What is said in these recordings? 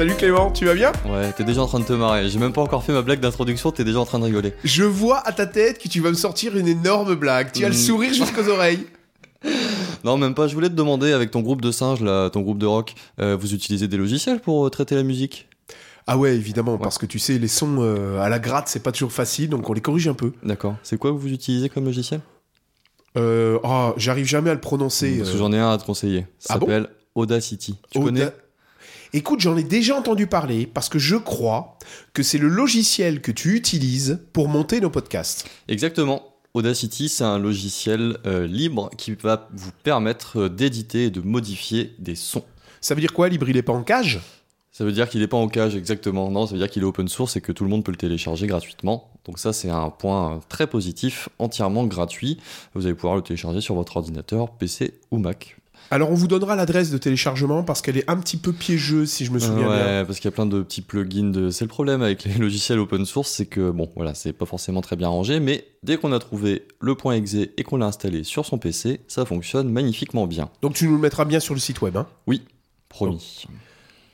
Salut Clément, tu vas bien Ouais, t'es déjà en train de te marrer. J'ai même pas encore fait ma blague d'introduction, t'es déjà en train de rigoler. Je vois à ta tête que tu vas me sortir une énorme blague. Tu as le Mm. sourire jusqu'aux oreilles. Non, même pas. Je voulais te demander, avec ton groupe de singes, là, ton groupe de rock, euh, vous utilisez des logiciels pour euh, traiter la musique? Ah ouais, évidemment, parce que tu sais, les sons euh, à la gratte, c'est pas toujours facile, donc on les corrige un peu. D'accord. C'est quoi que vous utilisez comme logiciel? Euh, oh, j'arrive jamais à le prononcer. Parce que j'en ai un à te conseiller. Ça Ah bon? S'appelle Audacity. Tu Auda- connais? Écoute, j'en ai déjà entendu parler parce que je crois que c'est le logiciel que tu utilises pour monter nos podcasts. Exactement. Audacity, c'est un logiciel euh, libre qui va vous permettre euh, d'éditer et de modifier des sons. Ça veut dire quoi, Libre, il est pas en cage? Ça veut dire qu'il n'est pas en cage exactement. Non, ça veut dire qu'il est open source et que tout le monde peut le télécharger gratuitement. Donc ça, c'est un point euh, très positif, entièrement gratuit. Vous allez pouvoir le télécharger sur votre ordinateur, PC ou Mac. Alors on vous donnera l'adresse de téléchargement parce qu'elle est un petit peu piégeuse si je me souviens bien. ouais, parce qu'il y a plein de petits plugins. De... C'est le problème avec les logiciels open source, c'est que bon, voilà, c'est pas forcément très bien rangé, mais dès qu'on a trouvé le point exe et qu'on l'a installé sur son PC, ça fonctionne magnifiquement bien. Donc tu nous le mettras bien sur le site web. hein? Oui, promis.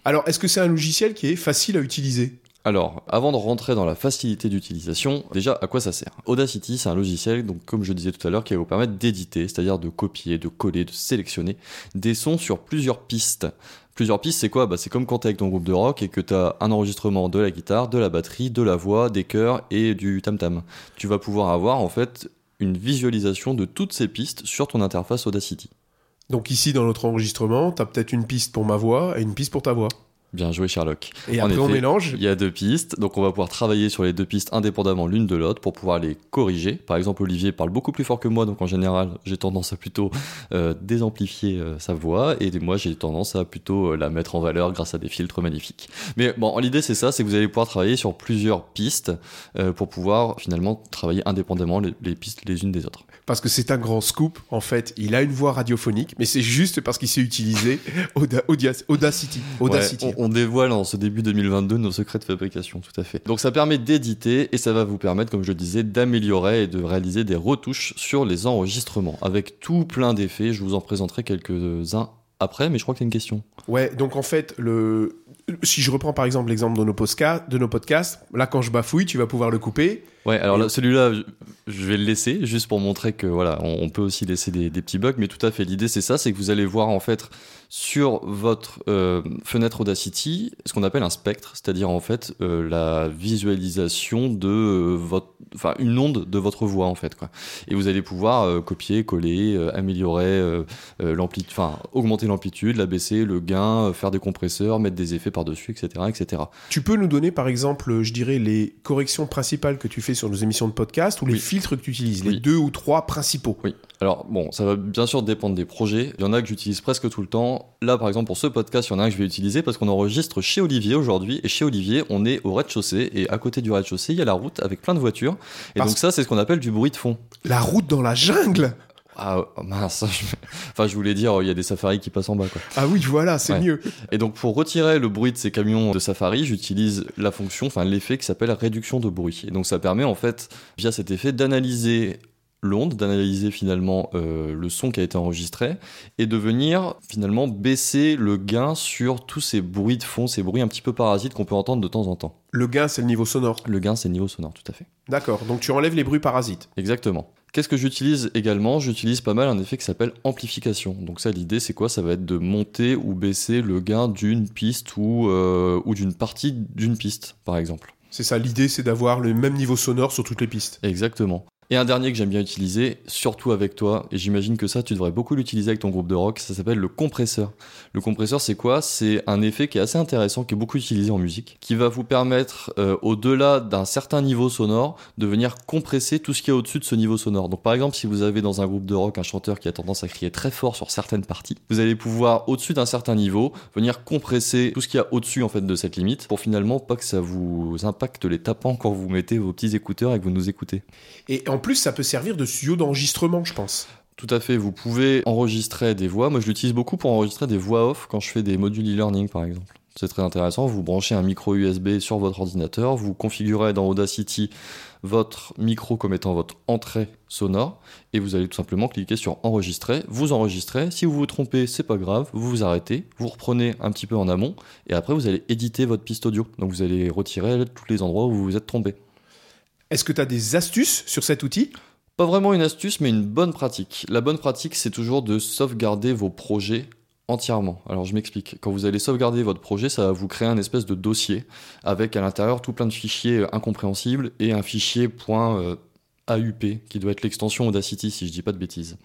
Alors est-ce que c'est un logiciel qui est facile à utiliser? Alors, avant de rentrer dans la facilité d'utilisation, déjà, à quoi ça sert? Audacity, c'est un logiciel, donc comme je disais tout à l'heure, qui va vous permettre d'éditer, c'est-à-dire de copier, de coller, de sélectionner des sons sur plusieurs pistes. Plusieurs pistes, c'est quoi? Bah, C'est comme quand t'es avec ton groupe de rock et que t'as un enregistrement de la guitare, de la batterie, de la voix, des chœurs et du tam-tam. Tu vas pouvoir avoir, en fait, une visualisation de toutes ces pistes sur ton interface Audacity. Donc ici dans notre enregistrement, t'as peut-être une piste pour ma voix et une piste pour ta voix. Bien joué, Sherlock. Et En après on mélange. Il y a deux pistes, donc on va pouvoir travailler sur les deux pistes indépendamment l'une de l'autre pour pouvoir les corriger. Par exemple, Olivier parle beaucoup plus fort que moi, donc en général, j'ai tendance à plutôt euh, désamplifier euh, sa voix, et moi, j'ai tendance à plutôt euh, la mettre en valeur grâce à des filtres magnifiques. Mais bon, l'idée c'est ça, c'est que vous allez pouvoir travailler sur plusieurs pistes euh, pour pouvoir finalement travailler indépendamment les, les pistes les unes des autres. Parce que c'est un grand scoop. En fait, il a une voix radiophonique, mais c'est juste parce qu'il sait utiliser Auda- Audia- Audacity. Audacity. Ouais, on, on dévoile en ce début 2022 nos secrets de fabrication, tout à fait. Donc ça permet d'éditer et ça va vous permettre, comme je le disais, d'améliorer et de réaliser des retouches sur les enregistrements avec tout plein d'effets. Je vous en présenterai quelques-uns après, mais je crois que c'est une question. Ouais, donc en fait, le... si je reprends par exemple l'exemple de nos, podcasts, de nos podcasts, là quand je bafouille, tu vas pouvoir le couper. Ouais, alors Et- celui-là, je- vais le laisser juste pour montrer que voilà, on, on peut aussi laisser des, des petits bugs, mais tout à fait. L'idée, c'est ça, c'est que vous allez voir en fait sur votre euh, fenêtre Audacity ce qu'on appelle un spectre, c'est-à-dire en fait euh, la visualisation de euh, votre, enfin une onde de votre voix en fait quoi. Et vous allez pouvoir copier, coller, améliorer l'amplitude, enfin augmenter l'amplitude, la baisser, le gain, faire des compresseurs, mettre des effets par-dessus, etc., etc. Tu peux nous donner par exemple, je dirais, les corrections principales que tu fais sur nos émissions de podcast ou les Oui. filtres que tu utilises, les deux ou trois principaux. Oui. Alors bon, ça va bien sûr dépendre des projets. Il y en a que j'utilise presque tout le temps. Là, par exemple, pour ce podcast, il y en a un que je vais utiliser parce qu'on enregistre chez Olivier aujourd'hui. Et chez Olivier, on est au rez-de-chaussée. Et à côté du rez-de-chaussée, il y a la route avec plein de voitures. Et Parce- donc ça, c'est ce qu'on appelle du bruit de fond. La route dans la jungle? Ah oh, mince. je- Enfin, je voulais dire, il y a des safaris qui passent en bas, quoi. Ah oui, voilà, c'est Ouais. mieux. Et donc, pour retirer le bruit de ces camions de safari, j'utilise la fonction, enfin l'effet qui s'appelle réduction de bruit. Et donc, ça permet en fait, via cet effet, d'analyser l'onde, d'analyser finalement euh, le son qui a été enregistré et de venir finalement baisser le gain sur tous ces bruits de fond, ces bruits un petit peu parasites qu'on peut entendre de temps en temps. Le gain, c'est le niveau sonore. Le gain, c'est le niveau sonore, tout à fait. D'accord, donc tu enlèves les bruits parasites. Exactement. Qu'est-ce que j'utilise également? J'utilise pas mal un effet qui s'appelle amplification. Donc ça, l'idée, c'est quoi? Ça va être de monter ou baisser le gain d'une piste ou, euh, ou d'une partie d'une piste, par exemple. C'est ça, l'idée, c'est d'avoir le même niveau sonore sur toutes les pistes. Exactement. Et un dernier que j'aime bien utiliser, surtout avec toi, et j'imagine que ça, tu devrais beaucoup l'utiliser avec ton groupe de rock, ça s'appelle le compresseur. Le compresseur, c'est quoi? C'est un effet qui est assez intéressant, qui est beaucoup utilisé en musique, qui va vous permettre, euh, au-delà d'un certain niveau sonore, de venir compresser tout ce qui est au-dessus de ce niveau sonore. Donc par exemple, si vous avez dans un groupe de rock un chanteur qui a tendance à crier très fort sur certaines parties, vous allez pouvoir, au-dessus d'un certain niveau, venir compresser tout ce qu'il y a au-dessus en fait de cette limite, pour finalement pas que ça vous impacte les tapants quand vous mettez vos petits écouteurs et que vous nous écoutez. En plus, ça peut servir de studio d'enregistrement, je pense. Tout à fait, vous pouvez enregistrer des voix. Moi, je l'utilise beaucoup pour enregistrer des voix off quand je fais des modules e-learning, par exemple. C'est très intéressant. Vous branchez un micro USB sur votre ordinateur, vous configurez dans Audacity votre micro comme étant votre entrée sonore et vous allez tout simplement cliquer sur enregistrer, vous enregistrez. Si vous vous trompez, c'est pas grave, vous vous arrêtez, vous reprenez un petit peu en amont et après vous allez éditer votre piste audio. Donc vous allez retirer tous les endroits où vous vous êtes trompé. Est-ce que tu as des astuces sur cet outil? Pas vraiment une astuce, mais une bonne pratique. La bonne pratique, c'est toujours de sauvegarder vos projets entièrement. Alors je m'explique. Quand vous allez sauvegarder votre projet, ça va vous créer un espèce de dossier avec à l'intérieur tout plein de fichiers euh, incompréhensibles et un fichier point euh, AUP, qui doit être l'extension Audacity, si je dis pas de bêtises.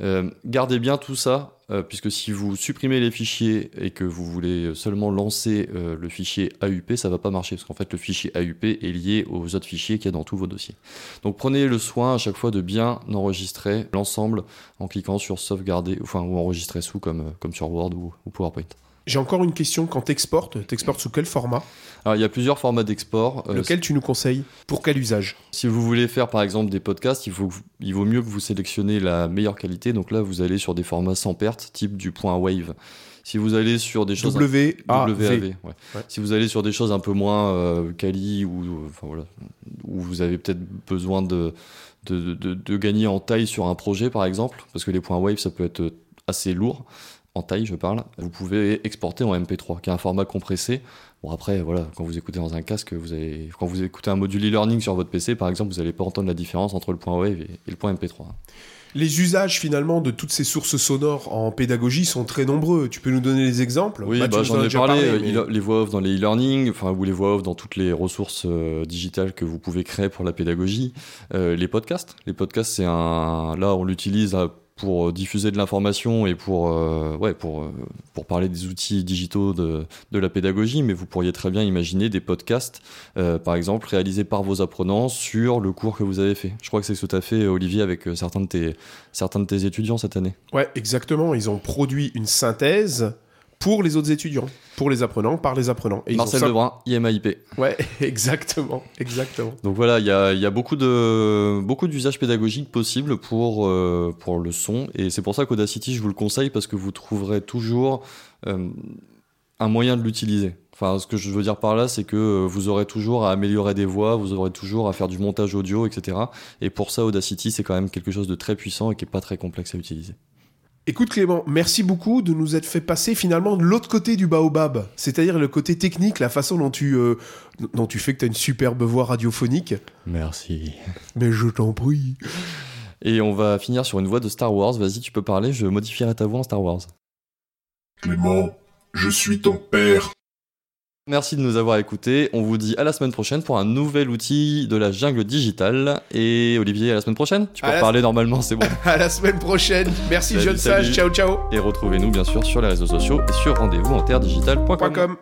Euh, gardez bien tout ça, euh, puisque si vous supprimez les fichiers et que vous voulez seulement lancer euh, le fichier AUP, ça va pas marcher, parce qu'en fait, le fichier AUP est lié aux autres fichiers qu'il y a dans tous vos dossiers. Donc prenez le soin à chaque fois de bien enregistrer l'ensemble en cliquant sur sauvegarder, enfin, ou enregistrer sous, comme, comme sur Word ou, ou PowerPoint. J'ai encore une question. Quand t'exportes, t'exportes sous quel format? Alors, il y a plusieurs formats d'export. Euh, Lequel tu nous conseilles? Pour quel usage? Si vous voulez faire par exemple des podcasts, il, faut, il vaut mieux que vous sélectionnez la meilleure qualité. Donc là, vous allez sur des formats sans perte, type du point Wave. Si vous allez sur des choses W A WAV, V. ouais. Ouais. Si vous allez sur des choses un peu moins euh, quali ou enfin, voilà, où vous avez peut-être besoin de, de, de, de gagner en taille sur un projet par exemple, parce que les points Wave ça peut être assez lourd en taille, je parle. Vous pouvez exporter en MP3, qui est un format compressé. Bon après, voilà, quand vous écoutez dans un casque, vous avez, quand vous écoutez un module e-learning sur votre PC, par exemple, vous n'allez pas entendre la différence entre le point Wave et, et le point MP3. Les usages finalement de toutes ces sources sonores en pédagogie sont très nombreux. Tu peux nous donner des exemples? Oui, Bah, bah, j'en ai parlé. parlé, euh, mais- Les voix off dans les e-learning, enfin, ou les voix off dans toutes les ressources euh, digitales que vous pouvez créer pour la pédagogie. Euh, les podcasts. Les podcasts, c'est un. Là, on l'utilise euh, pour diffuser de l'information et pour, euh, ouais, pour, euh, pour parler des outils digitaux de, de la pédagogie, mais vous pourriez très bien imaginer des podcasts, euh, par exemple, réalisés par vos apprenants sur le cours que vous avez fait. Je crois que c'est ce que tu as fait, Olivier, avec euh, certains de tes, certains de tes étudiants cette année. Ouais, exactement. Ils ont produit une synthèse pour les autres étudiants, pour les apprenants, par les apprenants. Et Marcel ça- Lebrun, IMAIP. Ouais, exactement, exactement. Donc voilà, il y a, il y a beaucoup de beaucoup d'usages pédagogiques possibles pour euh, pour le son et c'est pour ça qu'Audacity je vous le conseille parce que vous trouverez toujours euh, un moyen de l'utiliser. Enfin, ce que je veux dire par là, c'est que euh, vous aurez toujours à améliorer des voix, vous aurez toujours à faire du montage audio, etc. Et pour ça, Audacity, c'est quand même quelque chose de très puissant et qui est pas très complexe à utiliser. Écoute Clément, merci beaucoup de nous être fait passer finalement de l'autre côté du baobab, c'est-à-dire le côté technique, la façon dont tu, euh, dont tu fais que tu as une superbe voix radiophonique. Merci. Mais je t'en prie. Et on va finir sur une voix de Star Wars. Vas-y, tu peux parler, je modifierai ta voix en Star Wars. Clément, je suis ton père. Merci de nous avoir écoutés. On vous dit à la semaine prochaine pour un nouvel outil de la jungle digitale. Et Olivier, à la semaine prochaine. Tu peux À parler normalement, c'est bon. À la semaine prochaine. Merci Salut, jeune sage. Ciao ciao. Et retrouvez-nous bien sûr sur les réseaux sociaux et sur rendez-vous en terre digitale.com. Point com.